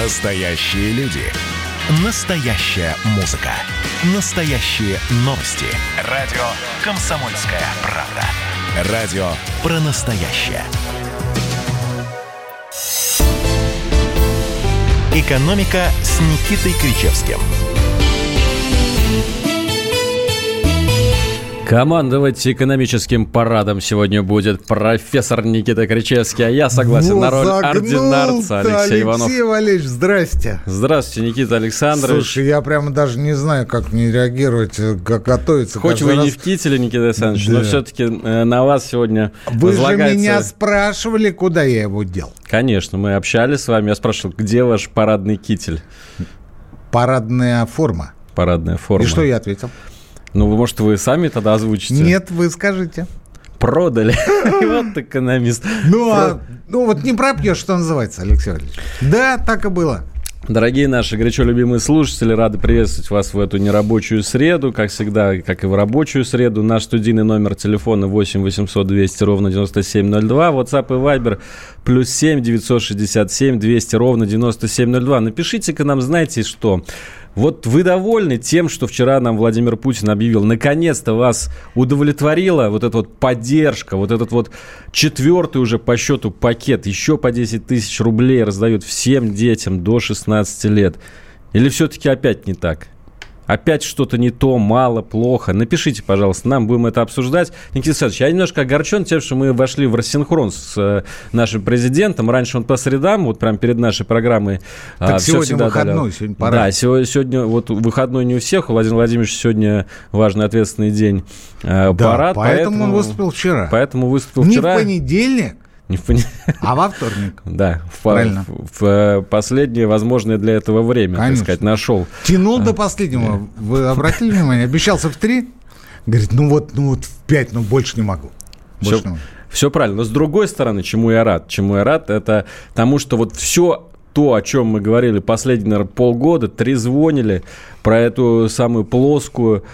Настоящие люди. Настоящая музыка. Настоящие новости. Радио «Комсомольская правда». Радио про настоящее. «Экономика» с Никитой Кричевским – Командовать экономическим парадом сегодня будет профессор Никита Кричевский, а я согласен вот на роль ординарца Алексей, Иванов. Алексей Валерьевич, здрасте. Здравствуйте, Никита Александрович. Слушай, я прямо даже не знаю, как мне реагировать, как готовиться. Хоть вы раз... не в кителе, Никита Александрович, да. но все-таки э, на вас сегодня Вы же меня спрашивали, куда я его дел. Конечно, мы общались с вами. Я спрашивал, где ваш парадный китель? Парадная форма. Парадная форма. И что я ответил? Ну, может, вы сами тогда озвучите? Нет, вы скажите. Продали. вот экономист. Ну, а, ну вот не пропьешь, что называется, Алексей Валерьевич. Да, так и было. Дорогие наши горячо любимые слушатели, рады приветствовать вас в эту нерабочую среду, как всегда, как и в рабочую среду. Наш студийный номер телефона 8 800 200 ровно 9702, WhatsApp и Viber плюс 7 967 200 ровно 9702. Напишите-ка нам, знаете что, вот вы довольны тем, что вчера нам Владимир Путин объявил? Наконец-то вас удовлетворила вот эта вот поддержка, вот этот вот четвертый уже по счету пакет, еще по 10 тысяч рублей раздают всем детям до 16 лет. Или все-таки опять не так? Опять что-то не то, мало, плохо, напишите, пожалуйста, нам будем это обсуждать. Никита Александрович, я немножко огорчен тем, что мы вошли в рассинхрон с э, нашим президентом. Раньше он по средам, вот прямо перед нашей программой. Так а, сегодня выходной, дали. сегодня пора. Да, сегодня, сегодня вот выходной не у всех, у Владимира Владимировича сегодня важный ответственный день. Э, да, парад, поэтому, поэтому он выступил вчера. Поэтому выступил не вчера. Не в понедельник, не в. А во вторник. Да, в, Правильно. В, в э, последнее возможное для этого время, Конечно. так сказать, нашел. Тянул а, до последнего. Да. Вы обратили внимание? Обещался в три. Говорит, ну вот, ну вот в пять, ну больше не могу. Больше все, не могу. все правильно. Но с другой стороны, чему я рад? Чему я рад, это тому, что вот все то, о чем мы говорили последние, наверное, полгода, трезвонили про эту самую плоскую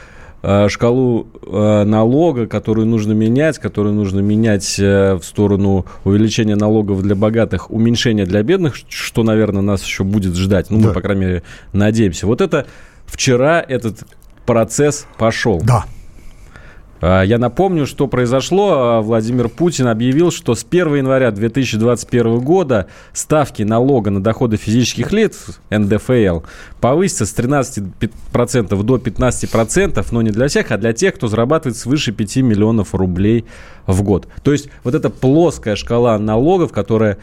шкалу э, налога, которую нужно менять, которую нужно менять э, в сторону увеличения налогов для богатых, уменьшения для бедных, что, наверное, нас еще будет ждать. Ну, да. мы, по крайней мере, надеемся. Вот это вчера этот процесс пошел. Да. А, я напомню, что произошло. А, Владимир Путин объявил, что с 1 января 2021 года ставки налога на доходы физических лиц, НДФЛ, повысятся с 13% до 15%, но не для всех, а для тех, кто зарабатывает свыше 5 миллионов рублей в год. То есть вот эта плоская шкала налогов, которая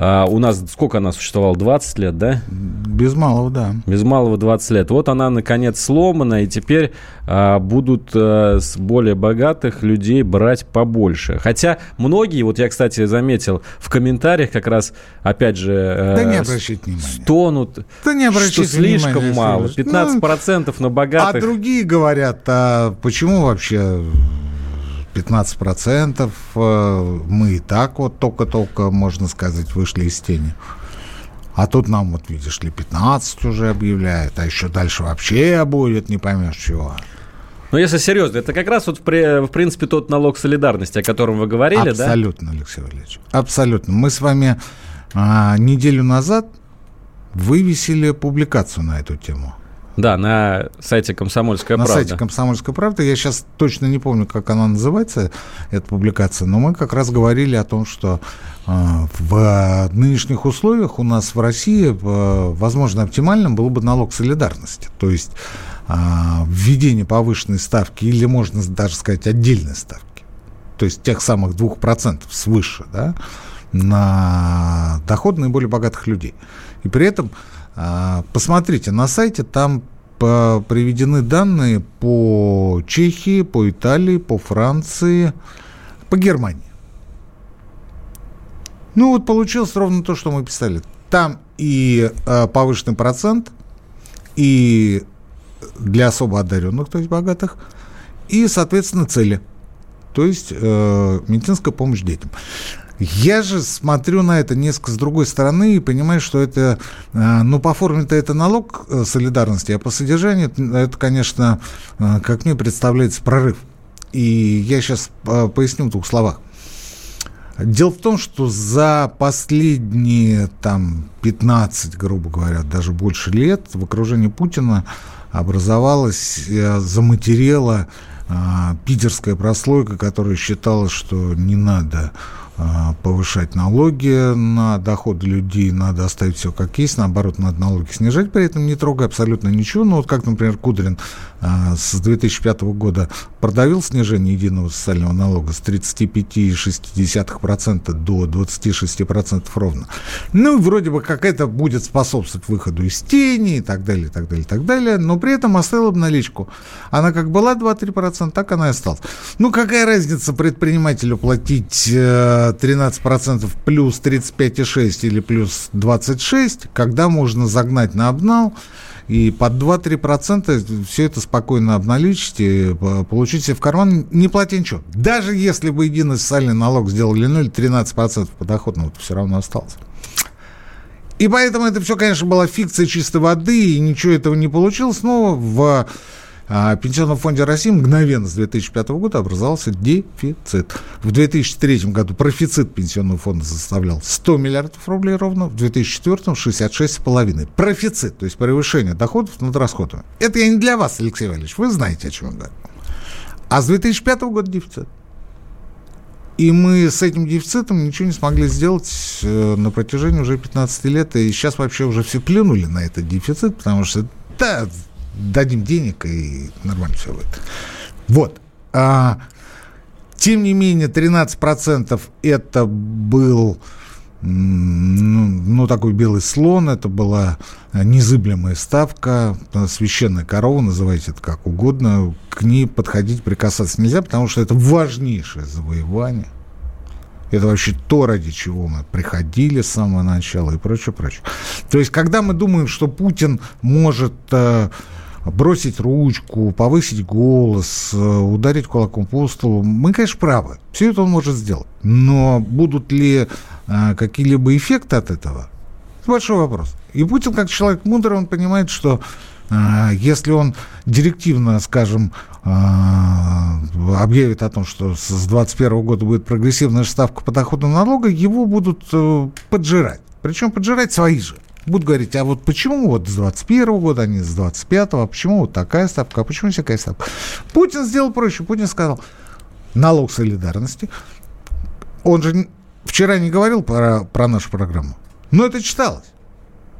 а, у нас сколько она существовала? 20 лет, да? Без малого, да. Без малого 20 лет. Вот она, наконец, сломана, и теперь а, будут а, с более богатых людей брать побольше. Хотя многие, вот я, кстати, заметил, в комментариях как раз, опять же, а, да не обращайте внимания. стонут, да не что слишком внимания, мало. 15% ну, на богатых. А другие говорят, а почему вообще 15%. Э, мы и так вот только-только, можно сказать, вышли из тени. А тут нам, вот видишь ли, 15 уже объявляют, а еще дальше вообще будет, не поймешь чего. Ну, если серьезно, это как раз вот, в, в принципе, тот налог солидарности, о котором вы говорили, Абсолютно, да? Абсолютно, Алексей Валерьевич. Абсолютно. Мы с вами а, неделю назад вывесили публикацию на эту тему. Да, на сайте «Комсомольская на правда». На сайте «Комсомольская правда». Я сейчас точно не помню, как она называется, эта публикация, но мы как раз говорили о том, что э, в нынешних условиях у нас в России, э, возможно, оптимальным был бы налог солидарности. То есть э, введение повышенной ставки или, можно даже сказать, отдельной ставки. То есть тех самых 2% свыше, да, на доход наиболее богатых людей. И при этом а, посмотрите, на сайте там приведены данные по Чехии, по Италии, по Франции, по Германии. Ну вот получилось ровно то, что мы писали. Там и э, повышенный процент, и для особо одаренных, то есть богатых, и, соответственно, цели, то есть э, медицинская помощь детям. Я же смотрю на это несколько с другой стороны и понимаю, что это, э, ну, по форме-то это налог э, солидарности, а по содержанию это, конечно, э, как мне представляется, прорыв. И я сейчас поясню в двух словах. Дело в том, что за последние там 15, грубо говоря, даже больше лет в окружении Путина образовалась, заматерела питерская прослойка, которая считала, что не надо повышать налоги на доходы людей, надо оставить все как есть, наоборот, надо налоги снижать, при этом не трогая абсолютно ничего. Ну, вот как, например, Кудрин а, с 2005 года продавил снижение единого социального налога с 35,6% до 26% ровно. Ну, вроде бы как это будет способствовать выходу из тени и так далее, и так далее, и так далее, но при этом оставил наличку. Она как была 2-3%, так она и осталась. Ну, какая разница предпринимателю платить э, 13% плюс 35,6 или плюс 26, когда можно загнать на обнал и под 2-3% все это спокойно обналичить и получить себе в карман, не платя ничего. Даже если бы единый социальный налог сделали 0, 13% подоходного, все равно осталось. И поэтому это все, конечно, была фикция чистой воды, и ничего этого не получилось, но в в Пенсионном фонде России мгновенно с 2005 года образовался дефицит. В 2003 году профицит Пенсионного фонда составлял 100 миллиардов рублей ровно, в 2004 66,5. Профицит, то есть превышение доходов над расходами. Это я не для вас, Алексей Валерьевич, вы знаете, о чем я говорю. А с 2005 года дефицит. И мы с этим дефицитом ничего не смогли сделать э, на протяжении уже 15 лет. И сейчас вообще уже все плюнули на этот дефицит, потому что да, дадим денег, и нормально все будет. Вот. А, тем не менее, 13% это был ну, ну, такой белый слон, это была незыблемая ставка, священная корова, называйте это как угодно, к ней подходить, прикасаться нельзя, потому что это важнейшее завоевание. Это вообще то, ради чего мы приходили с самого начала и прочее, прочее. То есть, когда мы думаем, что Путин может э, бросить ручку, повысить голос, э, ударить кулаком по столу. Мы, конечно, правы. Все это он может сделать. Но будут ли а, какие-либо эффекты от этого? Это большой вопрос. И Путин, как человек мудрый, он понимает, что а, если он директивно, скажем, объявит о том, что с 2021 года будет прогрессивная ставка подоходного налога, его будут поджирать. Причем поджирать свои же будут говорить, а вот почему вот с 21 года, а не с 25 а почему вот такая ставка, а почему всякая ставка? Путин сделал проще. Путин сказал, налог солидарности. Он же вчера не говорил про, про нашу программу, но это читалось.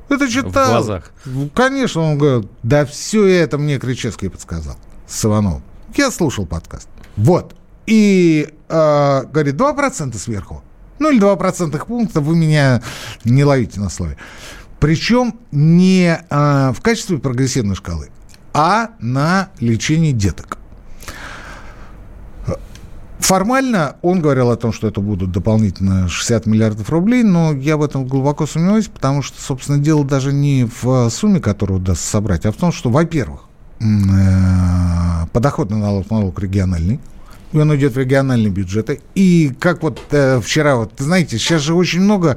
Это читал. В глазах. Конечно, он говорит, да все это мне Кричевский подсказал с Ивановым. Я слушал подкаст. Вот. И э, говорит, 2% сверху. Ну или 2 процентных пункта, вы меня не ловите на слове. Причем не а, в качестве прогрессивной шкалы, а на лечение деток. Формально он говорил о том, что это будут дополнительно 60 миллиардов рублей, но я в этом глубоко сомневаюсь, потому что, собственно, дело даже не в сумме, которую удастся собрать, а в том, что, во-первых, э, подоходный налог, налог региональный, и он идет в региональные бюджеты. И как вот э, вчера, вот, знаете, сейчас же очень много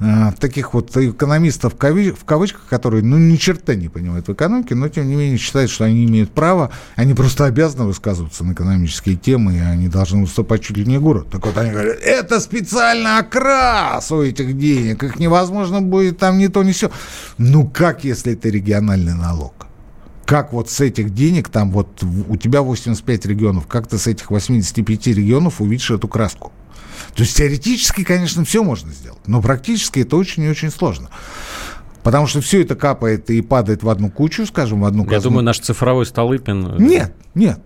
э, таких вот экономистов в, кави- в кавычках, которые, ну, ни черта не понимают в экономике, но, тем не менее, считают, что они имеют право, они просто обязаны высказываться на экономические темы, и они должны выступать чуть ли не гуру. Так вот они говорят, это специально окрас у этих денег, их невозможно будет там не то, не все. Ну, как, если это региональный налог? Как вот с этих денег, там вот у тебя 85 регионов, как ты с этих 85 регионов увидишь эту краску? То есть теоретически, конечно, все можно сделать, но практически это очень и очень сложно. Потому что все это капает и падает в одну кучу, скажем, в одну казну. Я думаю, наш цифровой Столыпин... Э, нет, нет.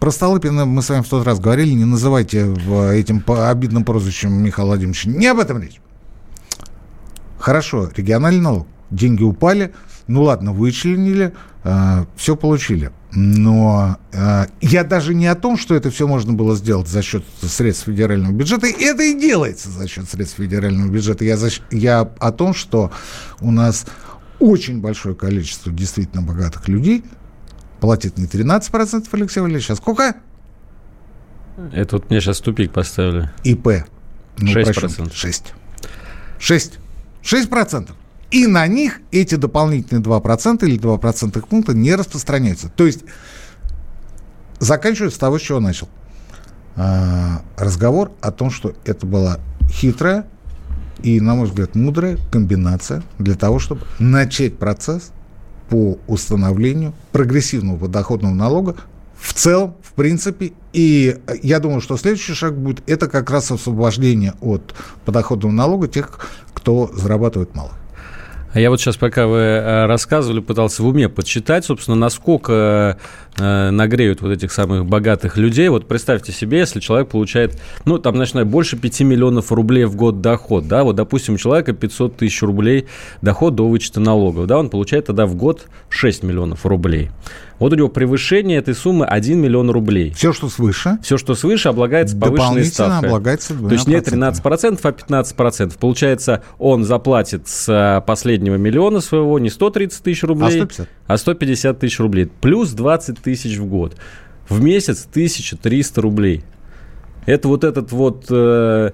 Про Столыпина мы с вами в тот раз говорили, не называйте этим обидным прозвищем Михаила Владимировича. Не об этом речь. Хорошо, региональный налог. Деньги упали, ну ладно, вычленили, э, все получили. Но э, я даже не о том, что это все можно было сделать за счет средств федерального бюджета. Это и делается за счет средств федерального бюджета. Я, за, я о том, что у нас очень большое количество действительно богатых людей платит не 13%, Алексей Валерьевич, а сколько? Это вот мне сейчас тупик поставили. ИП. Ну, 6%. 6. 6. 6%. И на них эти дополнительные 2% или 2% пункта не распространяются. То есть заканчиваю с того, с чего начал. А, разговор о том, что это была хитрая и, на мой взгляд, мудрая комбинация для того, чтобы начать процесс по установлению прогрессивного подоходного налога в целом, в принципе. И я думаю, что следующий шаг будет это как раз освобождение от подоходного налога тех, кто зарабатывает мало. А я вот сейчас, пока вы э, рассказывали, пытался в уме подсчитать, собственно, насколько э, нагреют вот этих самых богатых людей. Вот представьте себе, если человек получает, ну, там, начиная больше 5 миллионов рублей в год доход, да, вот, допустим, у человека 500 тысяч рублей доход до вычета налогов, да, он получает тогда в год 6 миллионов рублей. Вот у него превышение этой суммы 1 миллион рублей. Все, что свыше. Все, что свыше, облагается повышенной ставкой. облагается То есть не 13%, а 15%. Получается, он заплатит с э, последнего миллиона своего не 130 тысяч рублей, а 150, а 150 тысяч рублей. Плюс 20 тысяч в год. В месяц 1300 рублей. Это вот этот вот... Э,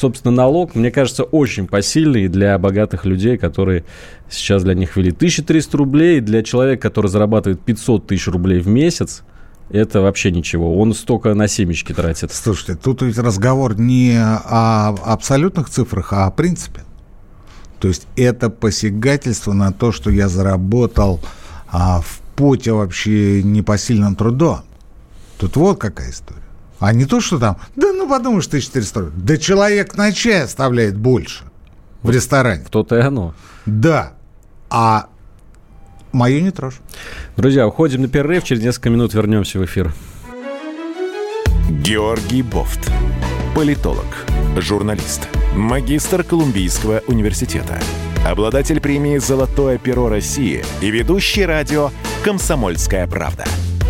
собственно, налог, мне кажется, очень посильный для богатых людей, которые сейчас для них ввели 1300 рублей. Для человека, который зарабатывает 500 тысяч рублей в месяц, это вообще ничего. Он столько на семечки тратит. Слушайте, тут ведь разговор не о абсолютных цифрах, а о принципе. То есть это посягательство на то, что я заработал а, в поте вообще непосильным трудом. Тут вот какая история. А не то, что там, да ну подумаешь, 1400 рублей. Да человек на чай оставляет больше в ресторане. То-то и оно. Да. А мою не трожь. Друзья, уходим на перерыв. Через несколько минут вернемся в эфир. Георгий Бофт. Политолог, журналист, магистр Колумбийского университета, обладатель премии «Золотое перо России» и ведущий радио «Комсомольская правда»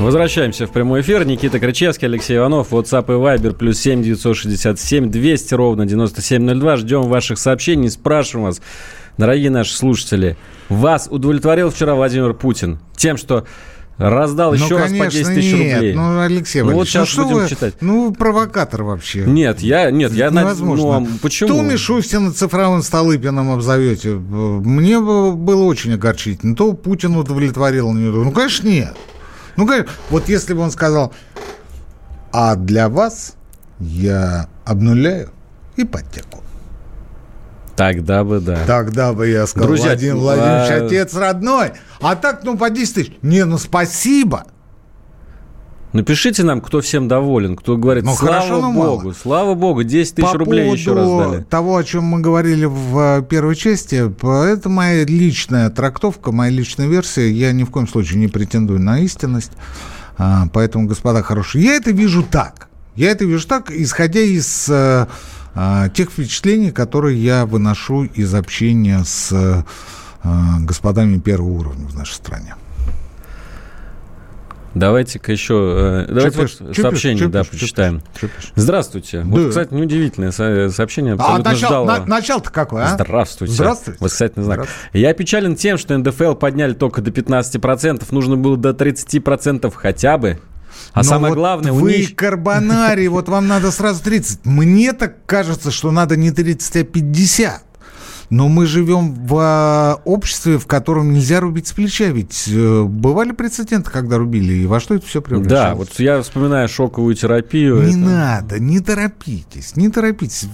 Возвращаемся в прямой эфир. Никита Крычевский, Алексей Иванов, WhatsApp и Viber, плюс 7 967 200 ровно 9702. Ждем ваших сообщений, спрашиваем вас, дорогие наши слушатели, вас удовлетворил вчера Владимир Путин тем, что раздал еще ну, раз по 10 тысяч нет. рублей. Ну, Алексей ну, вот сейчас ну, будем вы, читать. Ну, провокатор вообще. Нет, я, нет, я... Невозможно. Ну, а почему? То Мишустина цифровым Столыпиным обзовете. Мне было очень огорчительно. То Путин удовлетворил. Ну, конечно, нет. Ну, вот если бы он сказал, а для вас я обнуляю ипотеку. Тогда бы да. Тогда бы я сказал, Друзья, Владимир Владимирович, а... отец родной. А так, ну, по 10 тысяч. Не, ну, спасибо. Напишите нам, кто всем доволен, кто говорит, ну, слава хорошо, богу, мало. слава богу, 10 тысяч По рублей еще раздали. того, о чем мы говорили в э, первой части, это моя личная трактовка, моя личная версия. Я ни в коем случае не претендую на истинность. А, поэтому, господа хорошие, я это вижу так. Я это вижу так, исходя из а, тех впечатлений, которые я выношу из общения с а, господами первого уровня в нашей стране. Давайте-ка еще э, давайте вот сообщение да, чупиш, почитаем. Здравствуйте. Да. Вот, кстати, неудивительное сообщение. А начало, на, начало-то какое, а? Здравствуйте. Здравствуйте. Восклицательный знак. Я печален тем, что НДФЛ подняли только до 15%. Нужно было до 30% хотя бы. А Но самое вот главное, вы них... карбонарий, вот вам надо сразу 30. Мне так кажется, что надо не 30, а 50. Но мы живем в а, обществе, в котором нельзя рубить с плеча. Ведь э, бывали прецеденты, когда рубили, и во что это все превращалось? Да, вот я вспоминаю шоковую терапию. Не это... надо, не торопитесь, не торопитесь.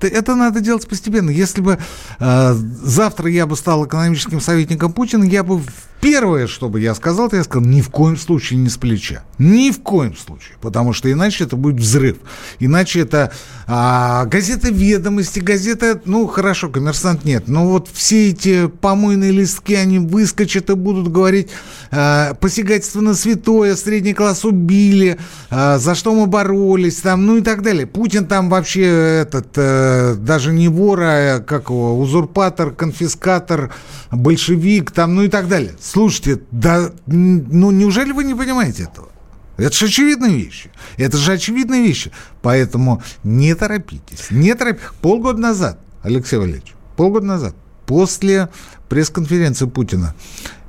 Это надо делать постепенно. Если бы э, завтра я бы стал экономическим советником Путина, я бы Первое, что бы я сказал, то я сказал, ни в коем случае не с плеча. Ни в коем случае. Потому что иначе это будет взрыв. Иначе это а, газета «Ведомости», газета, ну, хорошо, «Коммерсант» нет. Но вот все эти помойные листки, они выскочат и будут говорить а, посягательство на святое, средний класс убили, а, за что мы боролись, там, ну и так далее. Путин там вообще этот, а, даже не вор, а как его, узурпатор, конфискатор, большевик, там, ну и так далее. Слушайте, да, ну неужели вы не понимаете этого? Это же очевидные вещи. Это же очевидные вещи. Поэтому не торопитесь. Не торопитесь. Полгода назад, Алексей Валерьевич, полгода назад после пресс-конференции Путина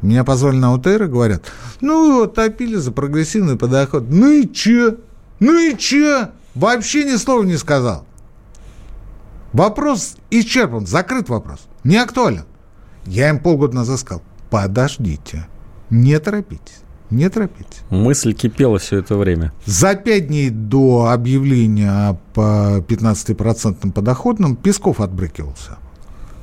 меня позвали на УТР и говорят, ну вот, топили за прогрессивный подоход. Ну и че? Ну и че? Вообще ни слова не сказал. Вопрос исчерпан, закрыт вопрос, не актуален. Я им полгода назад сказал, подождите, не торопитесь. Не торопитесь. Мысль кипела все это время. За пять дней до объявления о 15% подоходном Песков отбрыкивался.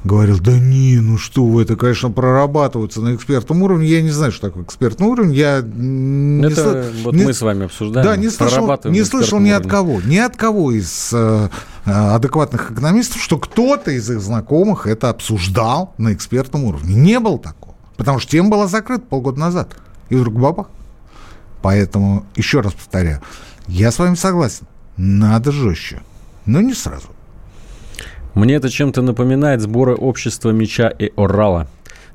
Говорил, да не, ну что вы, это, конечно, прорабатывается на экспертном уровне. Я не знаю, что такое экспертный уровень. Я не это сл... вот не... мы с вами обсуждаем. Да, не слышал, не слышал ни от кого, ни от кого из э, э, адекватных экономистов, что кто-то из их знакомых это обсуждал на экспертном уровне. Не было такого. Потому что тема была закрыта полгода назад и вдруг бабах. Поэтому, еще раз повторяю, я с вами согласен, надо жестче, но не сразу. Мне это чем-то напоминает сборы общества меча и орала.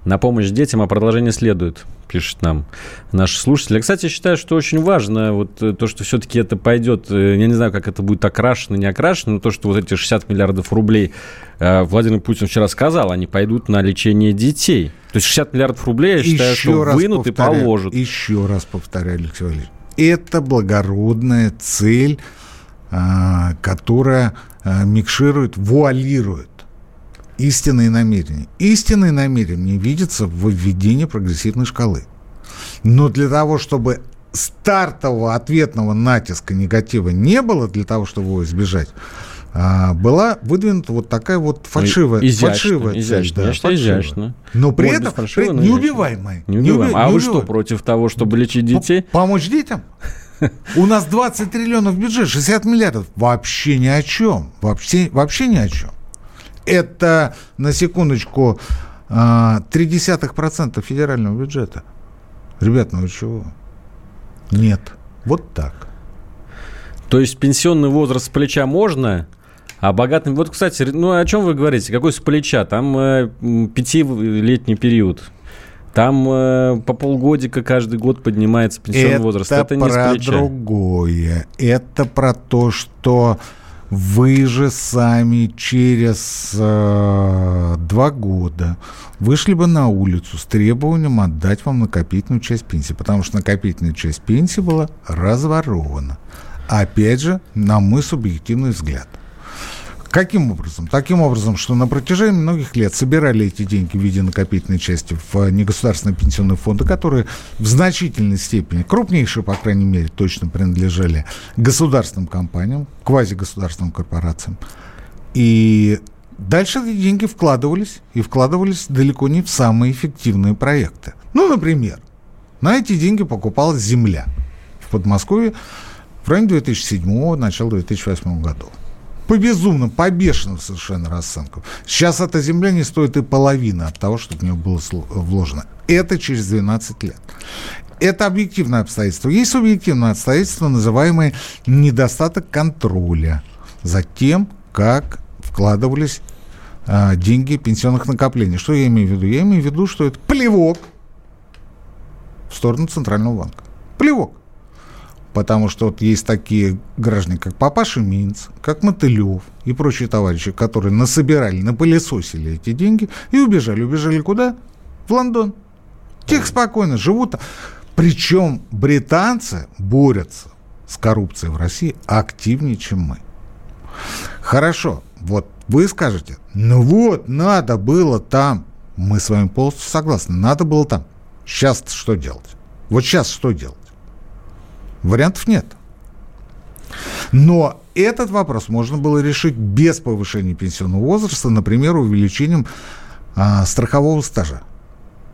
На помощь детям, а продолжение следует пишет нам наш слушатель. Я, кстати, считаю, что очень важно вот э, то, что все-таки это пойдет, э, я не знаю, как это будет окрашено, не окрашено, но то, что вот эти 60 миллиардов рублей э, Владимир Путин вчера сказал, они пойдут на лечение детей. То есть 60 миллиардов рублей, я считаю, еще что вынут и положат. Еще раз повторяю, Алексей Валерьевич, это благородная цель, а, которая микширует, вуалирует истинные намерения. Истинные намерения видятся в введении прогрессивной шкалы. Но для того, чтобы стартового ответного натиска негатива не было, для того, чтобы его избежать, а, была выдвинута вот такая вот фальшивая, изящно, фальшивая изящно, цель. Да, фальшивая. изящно. Но при Может этом фальшиво, при, неубиваемая. Неубиваемая. Не а вы что, против того, чтобы лечить детей? Помочь детям? У нас 20 триллионов бюджет, 60 миллиардов. Вообще ни о чем. Вообще, вообще ни о чем. Это, на секундочку, 0,3% а, федерального бюджета. Ребят, ну вы чего? Нет. Вот так. То есть пенсионный возраст с плеча можно, а богатым... Вот, кстати, ну о чем вы говорите? Какой с плеча? Там э, пятилетний период. Там э, по полгодика каждый год поднимается пенсионный это возраст. Это не про другое. Это про то, что вы же сами через э, два года вышли бы на улицу с требованием отдать вам накопительную часть пенсии, потому что накопительная часть пенсии была разворована. Опять же, на мой субъективный взгляд – Каким образом? Таким образом, что на протяжении многих лет собирали эти деньги в виде накопительной части в э, негосударственные пенсионные фонды, которые в значительной степени, крупнейшие, по крайней мере, точно принадлежали государственным компаниям, квазигосударственным корпорациям. И дальше эти деньги вкладывались, и вкладывались далеко не в самые эффективные проекты. Ну, например, на эти деньги покупалась земля в Подмосковье в районе 2007 начала 2008 года по безумным, по бешеным совершенно расценкам. Сейчас эта земля не стоит и половины от того, что в нее было вложено. Это через 12 лет. Это объективное обстоятельство. Есть субъективное обстоятельство, называемое недостаток контроля за тем, как вкладывались а, деньги пенсионных накоплений. Что я имею в виду? Я имею в виду, что это плевок в сторону Центрального банка. Плевок потому что вот есть такие граждане, как Папаша Минц, как Мотылев и прочие товарищи, которые насобирали, напылесосили эти деньги и убежали. Убежали куда? В Лондон. Тех спокойно живут. Причем британцы борются с коррупцией в России активнее, чем мы. Хорошо, вот вы скажете, ну вот, надо было там. Мы с вами полностью согласны, надо было там. Сейчас что делать? Вот сейчас что делать? Вариантов нет. Но этот вопрос можно было решить без повышения пенсионного возраста, например, увеличением а, страхового стажа.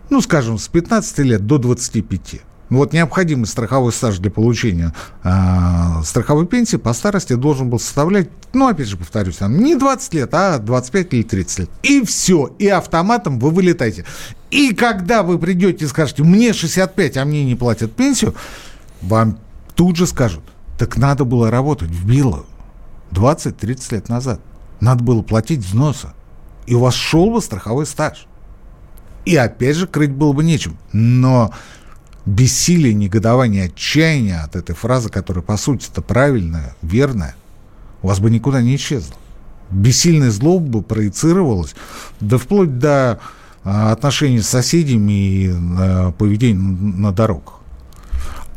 Ну, скажем, с 15 лет до 25. Вот необходимый страховой стаж для получения э, страховой пенсии по старости должен был составлять, ну, опять же, повторюсь, там, не 20 лет, а 25 или 30 лет. И все, и автоматом вы вылетаете. И когда вы придете и скажете, мне 65, а мне не платят пенсию, вам тут же скажут, так надо было работать в Било 20-30 лет назад. Надо было платить взносы. И у вас шел бы страховой стаж. И опять же крыть было бы нечем. Но бессилие, негодование, отчаяние от этой фразы, которая по сути это правильная, верная, у вас бы никуда не исчезло. бессильная злоба проецировалась, да вплоть до а, отношений с соседями и а, поведения на дорогах.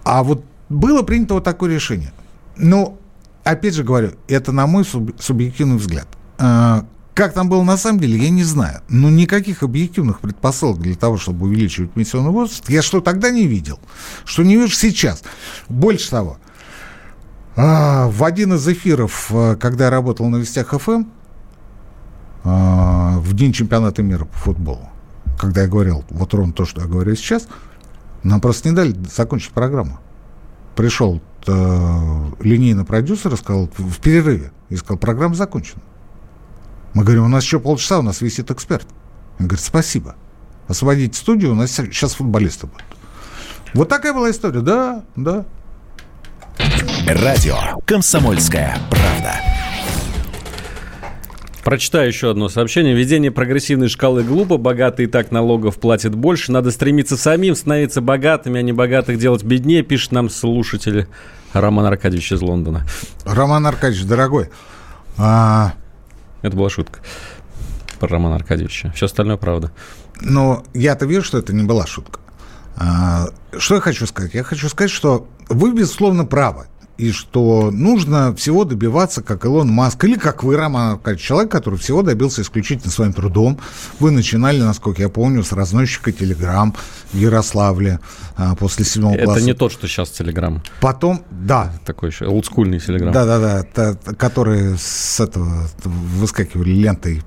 А вот было принято вот такое решение. Но, опять же говорю, это на мой субъективный взгляд. А, как там было на самом деле, я не знаю. Но никаких объективных предпосылок для того, чтобы увеличивать пенсионный возраст, я что тогда не видел, что не вижу сейчас. Больше того, а, в один из эфиров, а, когда я работал на Вестях ФМ, а, в день чемпионата мира по футболу, когда я говорил вот ровно то, что я говорю сейчас, нам просто не дали закончить программу. Пришел э, линейный продюсер и сказал в перерыве, и сказал, программа закончена. Мы говорим, у нас еще полчаса, у нас висит эксперт. Он говорит, спасибо. Освободите студию, у нас сейчас футболисты будут. Вот такая была история. Да, да. Радио «Комсомольская правда». Прочитаю еще одно сообщение. Введение прогрессивной шкалы глупо. Богатые и так налогов платят больше. Надо стремиться самим становиться богатыми, а не богатых делать беднее, пишет нам слушатель Роман Аркадьевич из Лондона. Роман Аркадьевич, дорогой, а, это была шутка про Романа Аркадьевича. Все остальное правда. Но я-то вижу, что это не была шутка. А, что я хочу сказать? Я хочу сказать, что вы, безусловно, правы и что нужно всего добиваться, как Илон Маск, или как вы, Роман Аркадьевич, человек, который всего добился исключительно своим трудом. Вы начинали, насколько я помню, с разносчика Телеграм в Ярославле а, после седьмого класса. Это не тот, что сейчас Телеграм. Потом, да. Такой еще олдскульный Телеграм. Да-да-да, который с этого выскакивали лентой.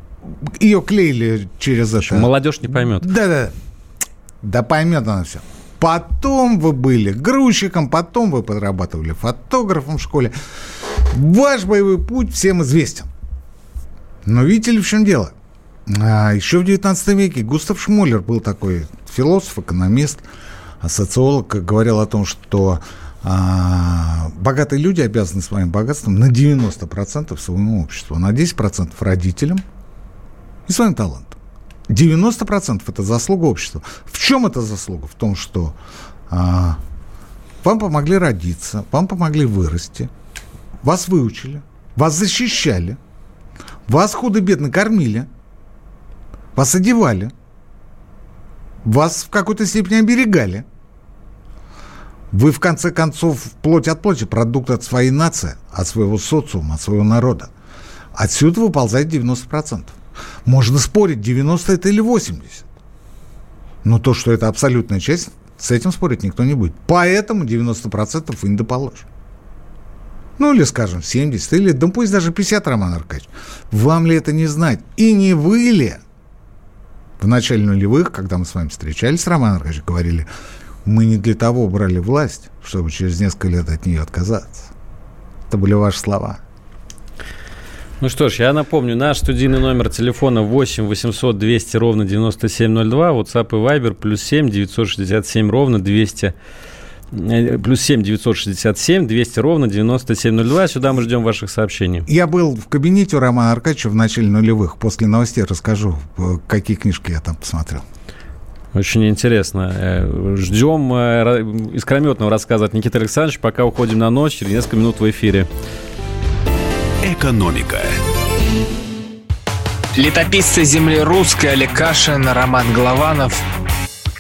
Ее клеили через это. Молодежь не поймет. Да-да. Да поймет она все. Потом вы были грузчиком, потом вы подрабатывали фотографом в школе. Ваш боевой путь всем известен. Но видите ли, в чем дело? А, еще в 19 веке Густав Шмулер был такой философ, экономист, социолог, говорил о том, что а, богатые люди обязаны своим богатством на 90% своему обществу, на 10% родителям и своим талантом. 90% это заслуга общества. В чем это заслуга? В том, что а, вам помогли родиться, вам помогли вырасти, вас выучили, вас защищали, вас худо-бедно кормили, вас одевали, вас в какой-то степени оберегали. Вы, в конце концов, плоть от плоти, продукт от своей нации, от своего социума, от своего народа. Отсюда выползает 90%. Можно спорить, 90 это или 80. Но то, что это абсолютная часть, с этим спорить никто не будет. Поэтому 90% вы недоположь. Ну, или, скажем, 70, или, да пусть даже 50, Роман Аркадьевич. Вам ли это не знать? И не вы ли в начале нулевых, когда мы с вами встречались, Роман Аркадьевич, говорили, мы не для того брали власть, чтобы через несколько лет от нее отказаться. Это были ваши слова. Ну что ж, я напомню, наш студийный номер телефона 8 800 200 ровно 9702, WhatsApp и Viber плюс 7 967 ровно 200 э, плюс 7 967 200 ровно 9702. Сюда мы ждем ваших сообщений. Я был в кабинете у Романа Аркадьевича в начале нулевых. После новостей расскажу, э, какие книжки я там посмотрел. Очень интересно. Э, ждем искрометного рассказа от Никиты Александровича, пока уходим на ночь. Через несколько минут в эфире. Экономика. Летописцы земли русской Олег Кашин, Роман Голованов.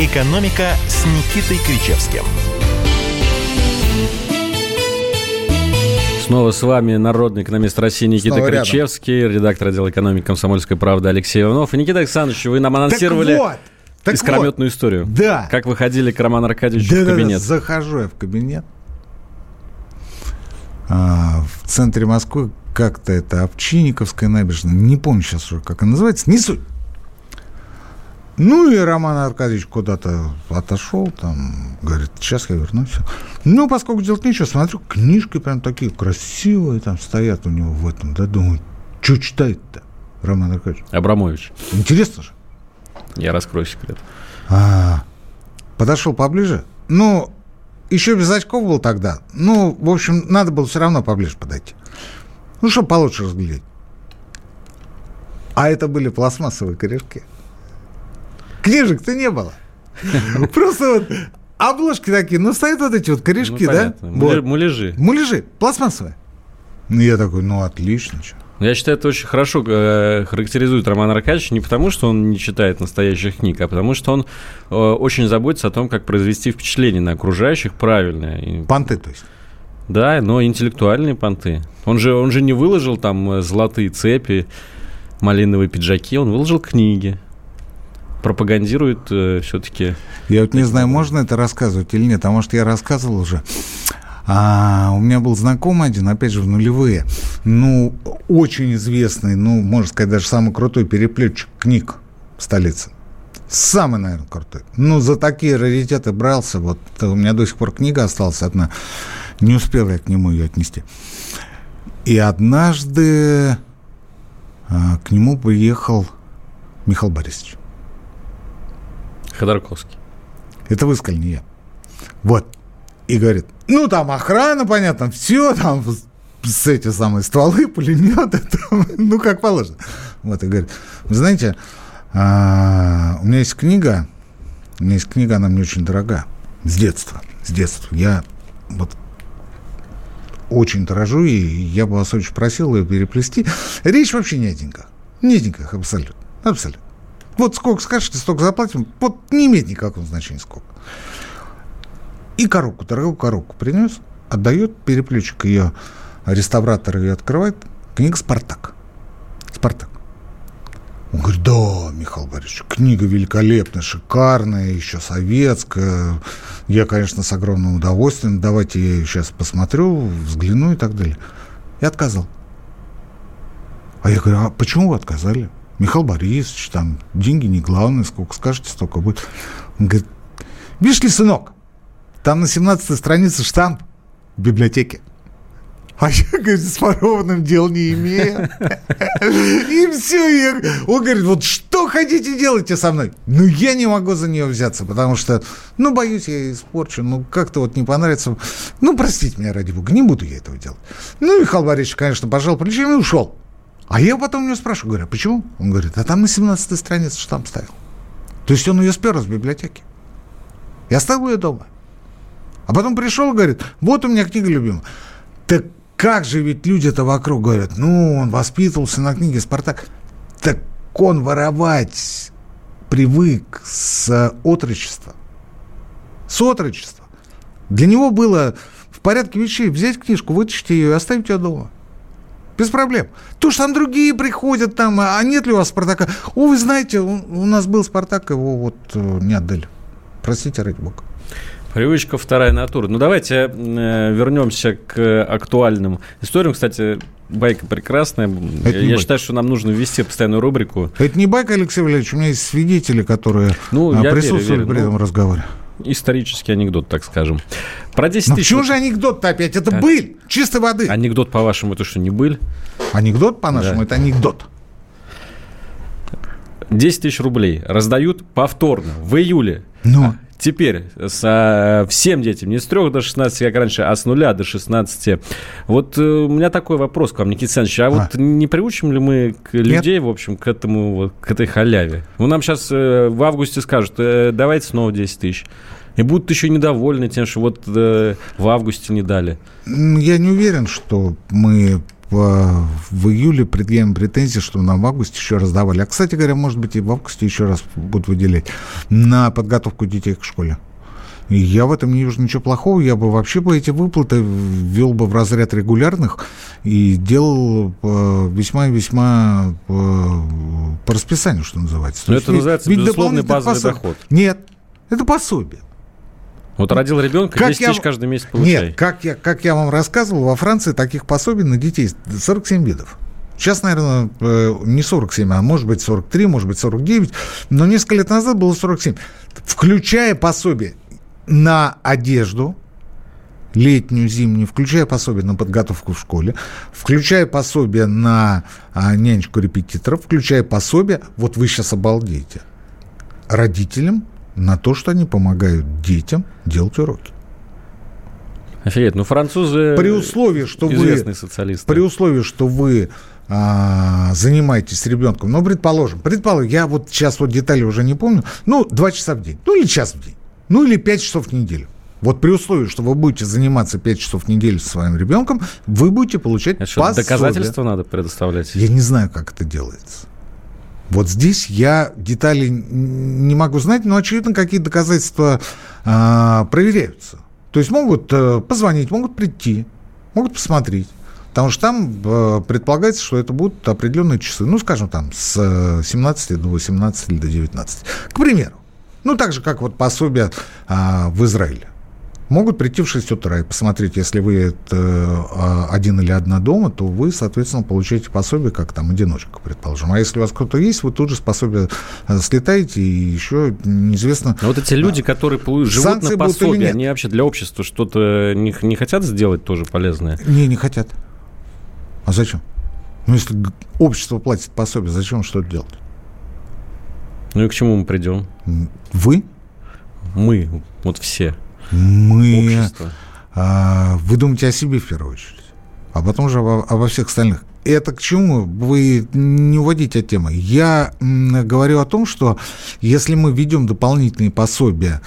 «Экономика» с Никитой Кричевским. Снова с вами народный экономист России Никита Снова Кричевский, рядом. редактор отдела экономики «Комсомольской правды» Алексей Иванов. И Никита Александрович, вы нам анонсировали... Так вот, так Искрометную вот, историю. Да. Как вы ходили к Роману Аркадьевичу да, в кабинет. Да, да, захожу я в кабинет. А, в центре Москвы как-то это Овчинниковская набережная. Не помню сейчас уже, как она называется. Не суть. Ну и Роман Аркадьевич куда-то отошел, там, говорит, сейчас я вернусь. Ну, поскольку делать нечего, смотрю, книжки прям такие красивые там стоят у него в этом, да, думаю, Что читает-то, Роман Аркадьевич? Абрамович. Интересно же. Я раскрою секрет. А, подошел поближе. Ну, еще без очков был тогда. Ну, в общем, надо было все равно поближе подойти. Ну, чтобы получше разглядеть. А это были пластмассовые корешки. Книжек-то не было. Просто вот обложки такие, ну, стоят вот эти вот корешки, Ну, да? Вот. Муля- Муляжи. Муляжи, пластмассовые. Ну, я такой, ну, отлично. чё. Я считаю, это очень хорошо э, характеризует Роман Аркадьевич не потому, что он не читает настоящих книг, а потому что он э, очень заботится о том, как произвести впечатление на окружающих правильное. И- Понты, то есть. да, но интеллектуальные понты. Он же, он же не выложил там э, золотые цепи, малиновые пиджаки, он выложил книги. Пропагандирует все-таки... Я вот не знаю, можно это рассказывать или нет, а может, я рассказывал уже. А, у меня был знакомый один, опять же, в нулевые, ну, очень известный, ну, можно сказать, даже самый крутой переплетчик книг в столице. Самый, наверное, крутой. Ну, за такие раритеты брался. Вот э, у меня до сих пор книга осталась одна. Не успел я к нему ее отнести. И однажды а, к нему приехал Михаил Борисович. Ходорковский. Это вы сказали, не я. Вот. И говорит, ну, там охрана, понятно, все, там с- эти самые стволы, пулеметы, ну, как положено. Вот, и говорит, вы знаете, а, у меня есть книга, у меня есть книга, она мне очень дорога, с детства, с детства. Я вот очень дорожу, и я бы вас очень просил ее переплести. Речь вообще не о деньгах. Не о деньгах абсолютно. Абсолютно. Вот сколько скажете, столько заплатим. Вот не имеет никакого значения сколько. И коробку, дорогую коробку принес, отдает, переплетчик ее, реставратор ее открывает. Книга «Спартак». «Спартак». Он говорит, да, Михаил Борисович, книга великолепная, шикарная, еще советская. Я, конечно, с огромным удовольствием. Давайте я ее сейчас посмотрю, взгляну и так далее. И отказал. А я говорю, а почему вы отказали? Михаил Борисович, там деньги не главное, сколько скажете, столько будет. Он говорит, видишь ли, сынок, там на 17 странице штамп в библиотеке. А я, говорит, с ворованным дел не имею. И все. Я... Он говорит, вот что хотите делайте со мной? Ну, я не могу за нее взяться, потому что, ну, боюсь, я испорчу, ну, как-то вот не понравится. Ну, простите меня, ради бога, не буду я этого делать. Ну, Михаил Борисович, конечно, пожал плечами и ушел. А я потом у него спрашиваю, говорю, а почему? Он говорит, а там на 17 странице штамп ставил. То есть он ее спер из библиотеки. Я оставил ее дома. А потом пришел говорит, вот у меня книга любимая. Так как же ведь люди-то вокруг говорят, ну, он воспитывался на книге «Спартак». Так он воровать привык с отрочества. С отрочества. Для него было в порядке вещей взять книжку, вытащить ее и оставить ее дома. Без проблем. То, что там другие приходят, там, а нет ли у вас «Спартака»? О, вы знаете, у, нас был «Спартак», его вот э, не отдали. Простите, ради бога. Привычка вторая натура. Ну, давайте э, вернемся к актуальным историям. Кстати, байка прекрасная. Это не Я байка. считаю, что нам нужно ввести постоянную рубрику. Это не байка, Алексей Валерьевич, у меня есть свидетели, которые Ну, я верю, присутствовали верю. при этом Ну, разговоре. Исторический анекдот, так скажем. Про 10 Ну тысяч... почему же анекдот-то опять? Это А. быль, чистой воды. Анекдот, по-вашему, это что, не быль? Анекдот, по-нашему, Да. это анекдот. 10 тысяч рублей раздают повторно в июле. Ну, Теперь со всем детям, не с 3 до 16, как раньше, а с 0 до 16. Вот э, у меня такой вопрос к вам, Никита Александрович. А, вот не приучим ли мы к людей, в общем, к этому, вот, к этой халяве? Вы нам сейчас в августе скажут, э, давайте снова 10 тысяч. И будут еще недовольны тем, что вот э, в августе не дали. я не уверен, что мы в, в июле предъявим претензии, что нам в августе еще раздавали. А, кстати говоря, может быть, и в августе еще раз будут выделять на подготовку детей к школе. Я в этом не вижу ничего плохого. Я бы вообще бы эти выплаты ввел бы в разряд регулярных и делал э, весьма и весьма э, по расписанию, что называется. Но есть это ведь- называется ведь безусловный базовый доход. Нет, это пособие. Вот родил ребенка, Как 10 я- тысяч каждый месяц получай. Нет, как я, как я вам рассказывал, во Франции таких пособий на детей 47 видов. Сейчас, наверное, э, не 47, а может быть 43, может быть 49, но несколько лет назад было 47. Включая пособие на одежду, летнюю, зимнюю, включая пособие на подготовку в школе, включая пособие на а, нянечку репетиторов, включая пособие, вот вы сейчас обалдеете, родителям на то, что они помогают детям делать уроки. Офигеть, ну французы при условии, что известные вы, социалисты. При условии, что вы а, занимаетесь ребенком, ну, предположим, предположим, я вот сейчас вот детали уже не помню, ну, два часа в день, ну, или час в день, ну, или пять часов в неделю. Вот при условии, что вы будете заниматься 5 часов в неделю со своим ребенком, вы будете получать это пособие. доказательства надо предоставлять? Я не знаю, как это делается. Вот здесь я детали не могу знать, но, очевидно, какие доказательства а, проверяются. То есть могут а, позвонить, могут прийти, могут посмотреть. Потому что там э, предполагается, что это будут определенные часы. Ну, скажем, там с 17 до 18 или до 19. К примеру. Ну, так же, как вот пособие а, в Израиле могут прийти в 6 утра и посмотреть, если вы э, один или одна дома, то вы, соответственно, получаете пособие, как там одиночка, предположим. А если у вас кто-то есть, вы тут же с пособия э, слетаете, и еще неизвестно... Но вот эти люди, которые живут на пособие, они вообще для общества что-то не, не хотят сделать тоже полезное? Не, не хотят. А зачем? Ну, если общество платит пособие, зачем что-то делать? Ну и к чему мы придем? Вы? Мы, вот все. Мы... А, вы думаете о себе в первую очередь, а потом уже обо, обо всех остальных. Это к чему? Вы не уводите от темы. Я говорю о том, что если мы ведем дополнительные пособия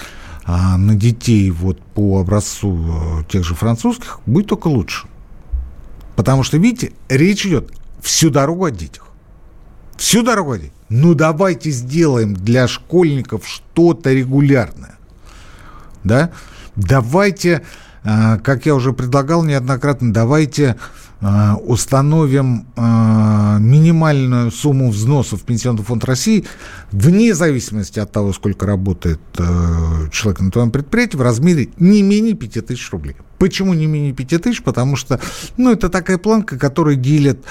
а, на детей вот по образцу э, тех же французских, будет только лучше. Потому что, видите, речь идет всю дорогу о детях. Всю дорогу о детях. Ну, давайте сделаем для школьников что-то регулярное. Да? Давайте, э, как я уже предлагал неоднократно, давайте э, установим э, минимальную сумму взносов в Пенсионный фонд России вне зависимости от того, сколько работает человек на твоем предприятии, в размере не менее 5000 рублей. Почему не менее 5000? Потому что ну, это такая планка, которая делит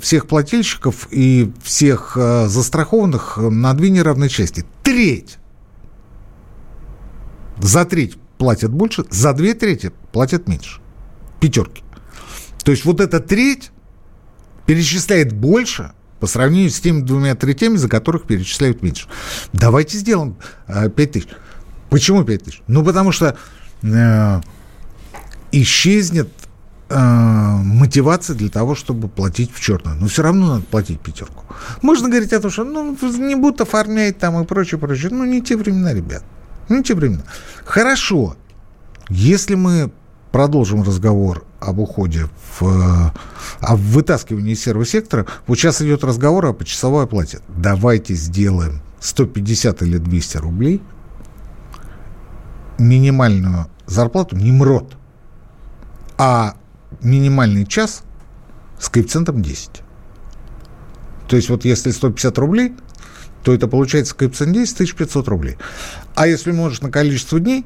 всех плательщиков и всех застрахованных на две неравные части. Треть за треть платят больше, за две трети платят меньше. Пятерки. То есть вот эта треть перечисляет больше по сравнению с теми двумя третями, за которых перечисляют меньше. Давайте сделаем э, 5 тысяч. Почему 5 тысяч? Ну, потому что э, исчезнет э, мотивация для того, чтобы платить в черную. Но все равно надо платить пятерку. Можно говорить о том, что ну, не будут оформлять там и прочее, прочее. Ну, не те времена, ребят. Ну, тем временем. Хорошо. Если мы продолжим разговор об уходе в о вытаскивании из серого сектора, вот сейчас идет разговор о почасовой оплате. Давайте сделаем 150 или 200 рублей минимальную зарплату не МРОД, а минимальный час с коэффициентом 10. То есть вот если 150 рублей, то это получается коэффициент 10 1500 рублей. А если умножить на количество дней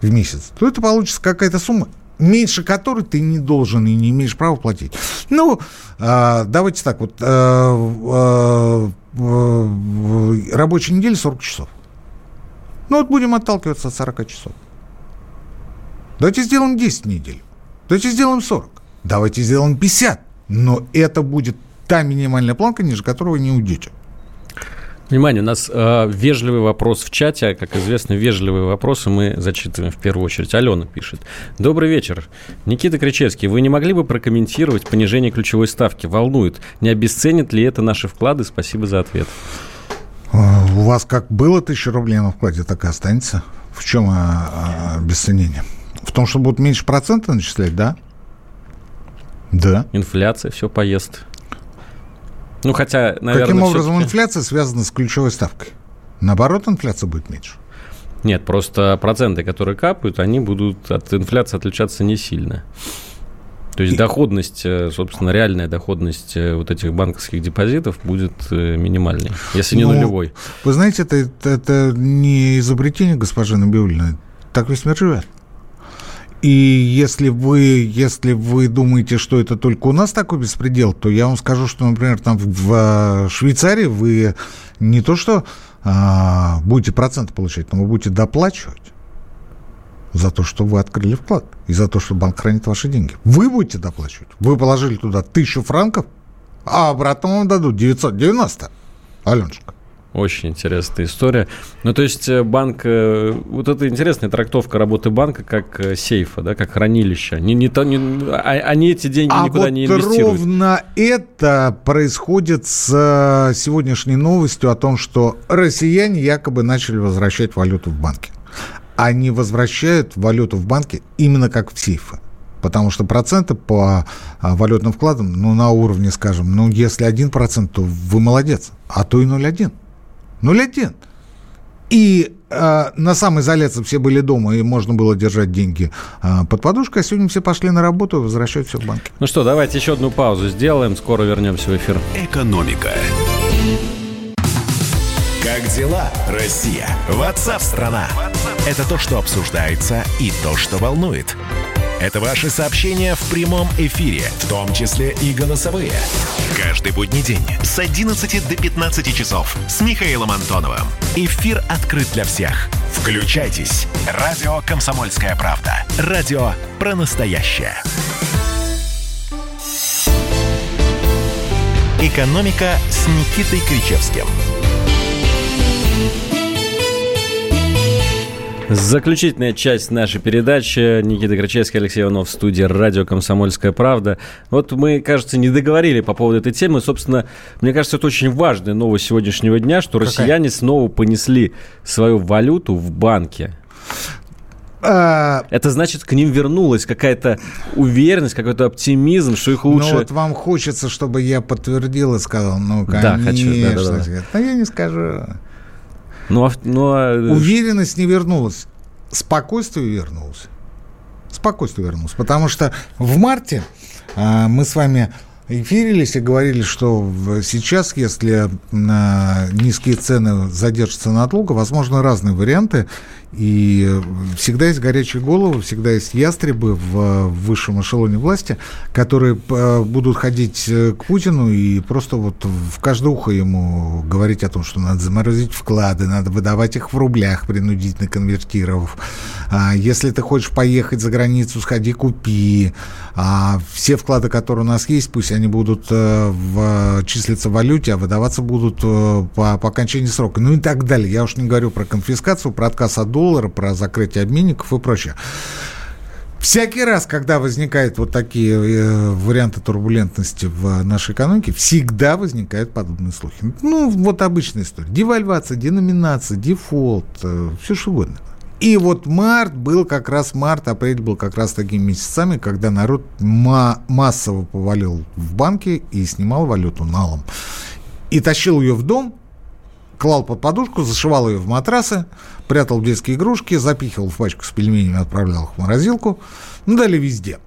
в месяц, то это получится какая-то сумма, меньше которой ты не должен и не имеешь права платить. Ну, э, давайте так вот, э, э, рабочая неделя 40 часов. Ну вот будем отталкиваться от 40 часов. Давайте сделаем 10 недель. Давайте сделаем 40. Давайте сделаем 50. Но это будет та минимальная планка, ниже которой вы не уйдете. Внимание, у нас э, вежливый вопрос в чате. А, как известно, вежливые вопросы мы зачитываем в первую очередь. Алена пишет. Добрый вечер. Никита Кричевский, вы не могли бы прокомментировать понижение ключевой ставки? Волнует. Не обесценит ли это наши вклады? Спасибо за ответ. А, у вас как было тысяча рублей на вкладе, так и останется. В чем а, обесценение? В том, что будут меньше процента начислять, да? Да. Инфляция все поест. Ну, хотя, наверное... Каким образом инфляция связана с ключевой ставкой? Наоборот, инфляция будет меньше. Нет, просто проценты, которые капают, они будут от инфляции отличаться не сильно. То есть и... доходность, э, собственно, реальная доходность э, вот этих банковских депозитов будет э, минимальной, если не ну, нулевой. Вы знаете, это, это, это не изобретение госпожи Набиулиной. Так весь мир живет. И если вы, если вы думаете, что это только у нас такой беспредел, то я вам скажу, что, например, там в э, Швейцарии вы не то что а, будете проценты получать, но вы будете доплачивать. за то, что вы открыли вклад и за то, что банк хранит ваши деньги. Вы будете доплачивать. Вы положили туда тысячу франков, а обратно вам дадут 990. Аленушка. Очень интересная история. Ну, то есть э, банк... Э, вот это интересная трактовка работы банка как э, сейфа, да, как хранилища. Не, не, то, не, а, они эти деньги а никуда вот не инвестируют. ровно это происходит с сегодняшней новостью о том, что россияне якобы начали возвращать валюту в банки. Они возвращают валюту в банки именно как в сейфы потому что проценты по а, валютным вкладам, ну, на уровне, скажем, ну, если 1%, то вы молодец, а то и 0,1. 0,1. И э, на самоизоляции все были дома, и можно было держать деньги э, под подушкой. А сегодня все пошли на работу и возвращают все в банки. Ну что, давайте еще одну паузу сделаем. Скоро вернемся в эфир. Экономика. Как дела, Россия? Ватсап-страна! Это то, что обсуждается и то, что волнует. Это ваши сообщения в прямом эфире, в том числе и голосовые. Каждый будний день с 11 до 15 часов с Михаилом Антоновым. Эфир открыт для всех. Включайтесь. Радио «Комсомольская правда». Радио про настоящее. «Экономика» с Никитой Кричевским – Заключительная часть нашей передачи. Никита Крачевский, Алексей Иванов в студии «Радио Комсомольская правда». Вот мы, кажется, не договорили по поводу этой темы. Собственно, мне кажется, это очень важная новость сегодняшнего дня, что Какая? россияне снова понесли свою валюту в банке. А... Это значит, к ним вернулась какая-то уверенность, какой-то оптимизм, что их лучше... Ну вот вам хочется, чтобы я подтвердил и сказал, ну, конечно. Да, хочу. Да, да, да. Но я не скажу. Ну, а, ну, а... Уверенность не вернулась. Спокойствие вернулось. Спокойствие вернулось. Потому что в марте а, мы с вами эфирились и говорили, что сейчас, если а, низкие цены задержатся надолго, возможно разные варианты. И всегда есть горячие головы, всегда есть ястребы в высшем эшелоне власти, которые э, будут ходить э, к Путину и просто вот в каждое ухо ему говорить о том, что надо заморозить вклады, надо выдавать их в рублях, принудительно конвертировав. А если ты хочешь поехать за границу, сходи, купи. А все вклады, которые у нас есть, пусть они будут э, в, числиться в валюте, а выдаваться будут по, по окончании срока. Ну и так далее. Я уж не говорю про конфискацию, про отказ от доллара, про закрытие обменников и прочее. Всякий раз, когда возникают вот такие э, варианты турбулентности в нашей экономике, всегда возникают подобные слухи. Ну, вот обычная история. Девальвация, деноминация, дефолт, э, все что угодно. И вот март был как раз, март, апрель был как раз такими месяцами, когда народ ма- массово повалил в банки и снимал валюту налом. И тащил ее в дом, клал под подушку, зашивал ее в матрасы, прятал в детские игрушки, запихивал в пачку с пельменями, отправлял их в морозилку. Ну, дали везде.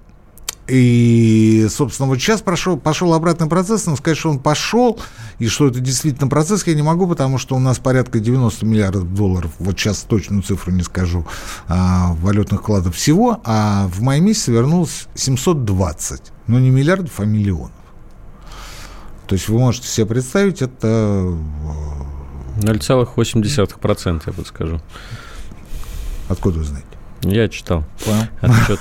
И, собственно, вот сейчас прошел, пошел обратный процесс, но сказать, что он пошел, и что это действительно процесс, я не могу, потому что у нас порядка 90 миллиардов долларов, вот сейчас точную цифру не скажу, а, валютных вкладов всего, а в мае месяце вернулось 720, но не миллиардов, а миллионов. То есть вы можете себе представить, это 0,8%, я подскажу. Откуда вы знаете? Я читал. Понял. Отчет.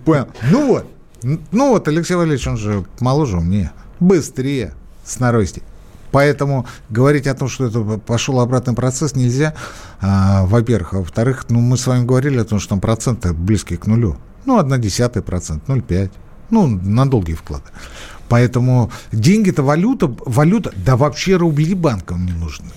Понял. Ну вот. Ну вот, Алексей Валерьевич, он же моложе, умнее, быстрее, сноровисти. Поэтому говорить о том, что это пошел обратный процесс, нельзя, а, во-первых. А во-вторых, ну, мы с вами говорили о том, что там проценты близкие к нулю. Ну, одна десятая процент, 0,5. Ну, на долгие вклады. Поэтому деньги-то валюта, валюта, да вообще рубли банкам не нужны.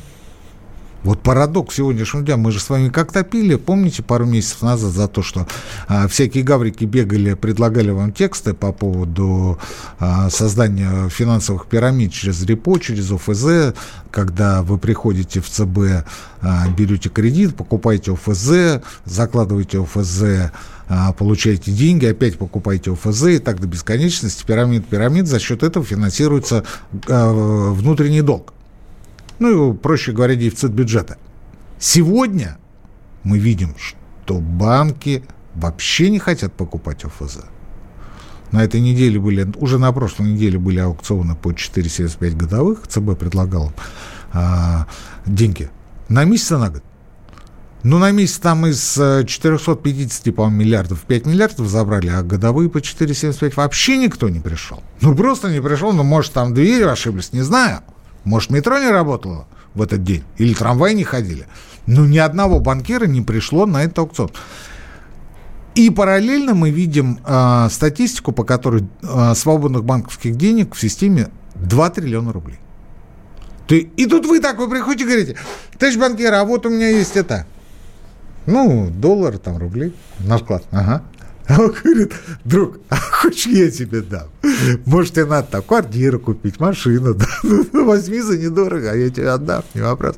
Вот парадокс сегодняшнего дня. Мы же с вами как топили, помните, пару месяцев назад за то, что а, всякие гаврики бегали, предлагали вам тексты по поводу а, создания финансовых пирамид через репо, через ОФЗ, когда вы приходите в ЦБ, а, берете кредит, покупаете ОФЗ, закладываете ОФЗ, а, получаете деньги, опять покупаете ОФЗ, и так до бесконечности, пирамид, пирамид, за счет этого финансируется а, внутренний долг ну, проще говоря, дефицит бюджета. Сегодня мы видим, что банки вообще не хотят покупать ОФЗ. На этой неделе были, уже на прошлой неделе были аукционы по 4,75 годовых. ЦБ предлагал а, деньги на месяц, на год. Ну, на месяц там из 450, по-моему, миллиардов 5 миллиардов забрали, а годовые по 4,75 вообще никто не пришел. Ну, просто не пришел, ну, может, там двери ошиблись, не знаю. Может, метро не работало в этот день, или трамваи не ходили. Но ни одного банкира не пришло на этот аукцион. И параллельно мы видим э, статистику, по которой э, свободных банковских денег в системе 2 триллиона рублей. Ты, и тут вы так, вы приходите и говорите, товарищ банкир, а вот у меня есть это. Ну, доллар, там, рубли на вклад. Ага. А он говорит, друг, а хочешь я тебе дам? Может, тебе надо там квартиру купить, машину, да? Ну, возьми за недорого, а я тебе отдам, не вопрос.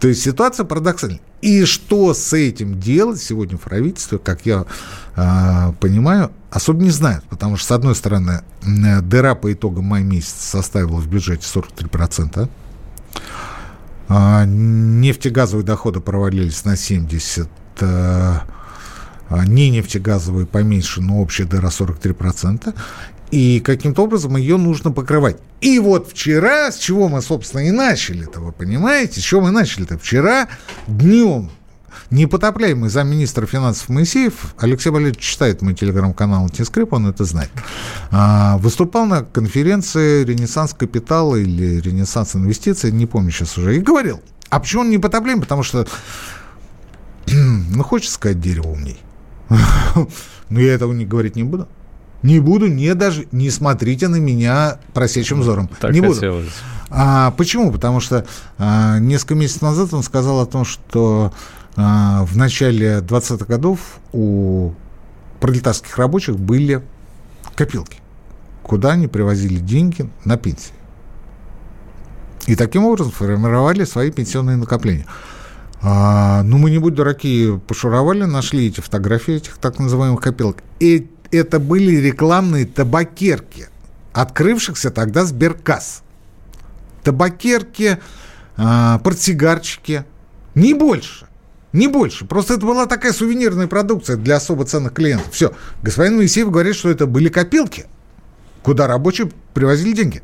То есть ситуация парадоксальная. И что с этим делать сегодня в правительстве, как я э, понимаю, особо не знают. Потому что, с одной стороны, дыра по итогам мая месяца составила в бюджете 43%. А, нефтегазовые доходы провалились на 70 а, не нефтегазовые поменьше, но общая дыра 43%. И каким-то образом ее нужно покрывать. И вот вчера, с чего мы, собственно, и начали-то, вы понимаете? С чего мы начали-то? Вчера днем непотопляемый замминистра финансов Моисеев, Алексей Валерьевич читает мой телеграм-канал «Тискрип», он это знает, а, выступал на конференции «Ренессанс капитала» или «Ренессанс инвестиций», не помню сейчас уже, и говорил, а почему он непотопляемый? Потому что, ну, хочется сказать, дерево умней. Но я этого не говорить не буду. Не буду, не даже, не смотрите на меня просящим взором. Так не хотелось. буду. А, почему? Потому что а, несколько месяцев назад он сказал о том, что а, в начале 20-х годов у пролетарских рабочих были копилки, куда они привозили деньги на пенсии. И таким образом формировали свои пенсионные накопления. А, ну, мы не будь дураки, пошуровали, нашли эти фотографии этих так называемых копилок. И это были рекламные табакерки, открывшихся тогда Сберкасс. Табакерки, а, портсигарчики, не больше. Не больше. Просто это была такая сувенирная продукция для особо ценных клиентов. Все. Господин Моисеев говорит, что это были копилки, куда рабочие привозили деньги.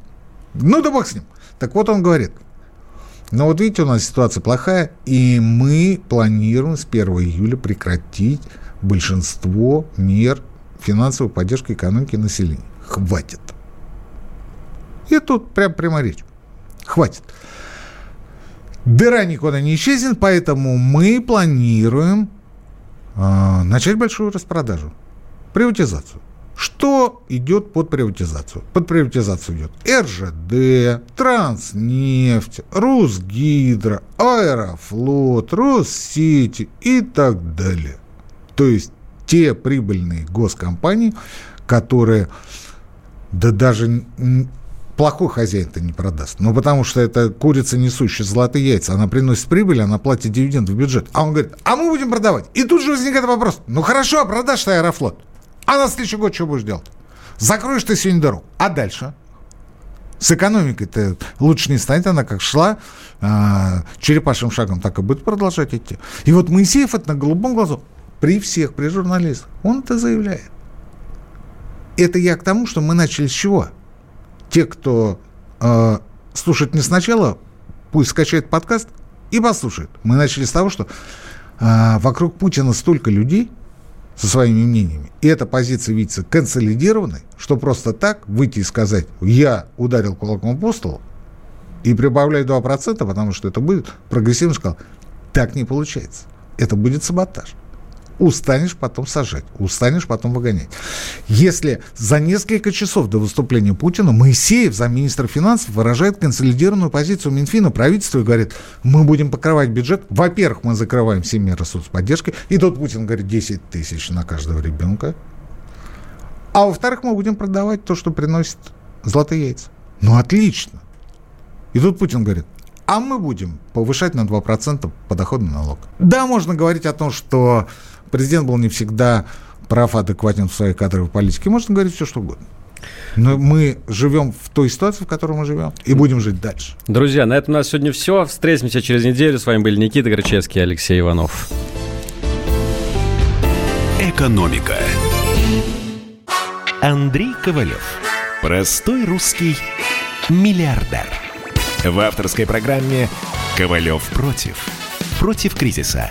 Ну да бог с ним. Так вот он говорит – но вот видите, у нас ситуация плохая, и мы планируем с 1 июля прекратить большинство мер финансовой поддержки экономики и населения. Хватит. И тут прям прямо речь. Хватит. Дыра никуда не исчезнет, поэтому мы планируем э, начать большую распродажу, приватизацию. Что идет под приватизацию? Под приватизацию идет РЖД, Транснефть, Русгидро, Аэрофлот, Россети и так далее. То есть те прибыльные госкомпании, которые, да даже плохой хозяин-то не продаст. Ну, потому что это курица, несущая золотые яйца. Она приносит прибыль, она платит дивиденд в бюджет. А он говорит, а мы будем продавать. И тут же возникает вопрос, ну хорошо, а продашь ты Аэрофлот. А на следующий год что будешь делать? Закроешь ты сегодня дорогу. А дальше? С экономикой-то лучше не станет. Она как шла э, черепашьим шагом, так и будет продолжать идти. И вот Моисеев это на голубом глазу при всех, при журналистах, он это заявляет. Это я к тому, что мы начали с чего? Те, кто э, слушает не сначала, пусть скачает подкаст и послушает. Мы начали с того, что э, вокруг Путина столько людей, со своими мнениями. И эта позиция видится консолидированной, что просто так выйти и сказать, я ударил кулаком по столу и прибавляю 2%, потому что это будет прогрессивный шкал. Так не получается. Это будет саботаж устанешь потом сажать, устанешь потом выгонять. Если за несколько часов до выступления Путина Моисеев, замминистра финансов, выражает консолидированную позицию Минфина, правительства и говорит, мы будем покрывать бюджет. Во-первых, мы закрываем все меры соцподдержки. И тут Путин говорит, 10 тысяч на каждого ребенка. А во-вторых, мы будем продавать то, что приносит золотые яйца. Ну, отлично. И тут Путин говорит, а мы будем повышать на 2% подоходный налог. Да, можно говорить о том, что президент был не всегда прав, адекватен в своей кадровой политике. Можно говорить все, что угодно. Но мы живем в той ситуации, в которой мы живем, и будем жить дальше. Друзья, на этом у нас сегодня все. Встретимся через неделю. С вами были Никита Грачевский и Алексей Иванов. Экономика. Андрей Ковалев. Простой русский миллиардер. В авторской программе «Ковалев против». Против кризиса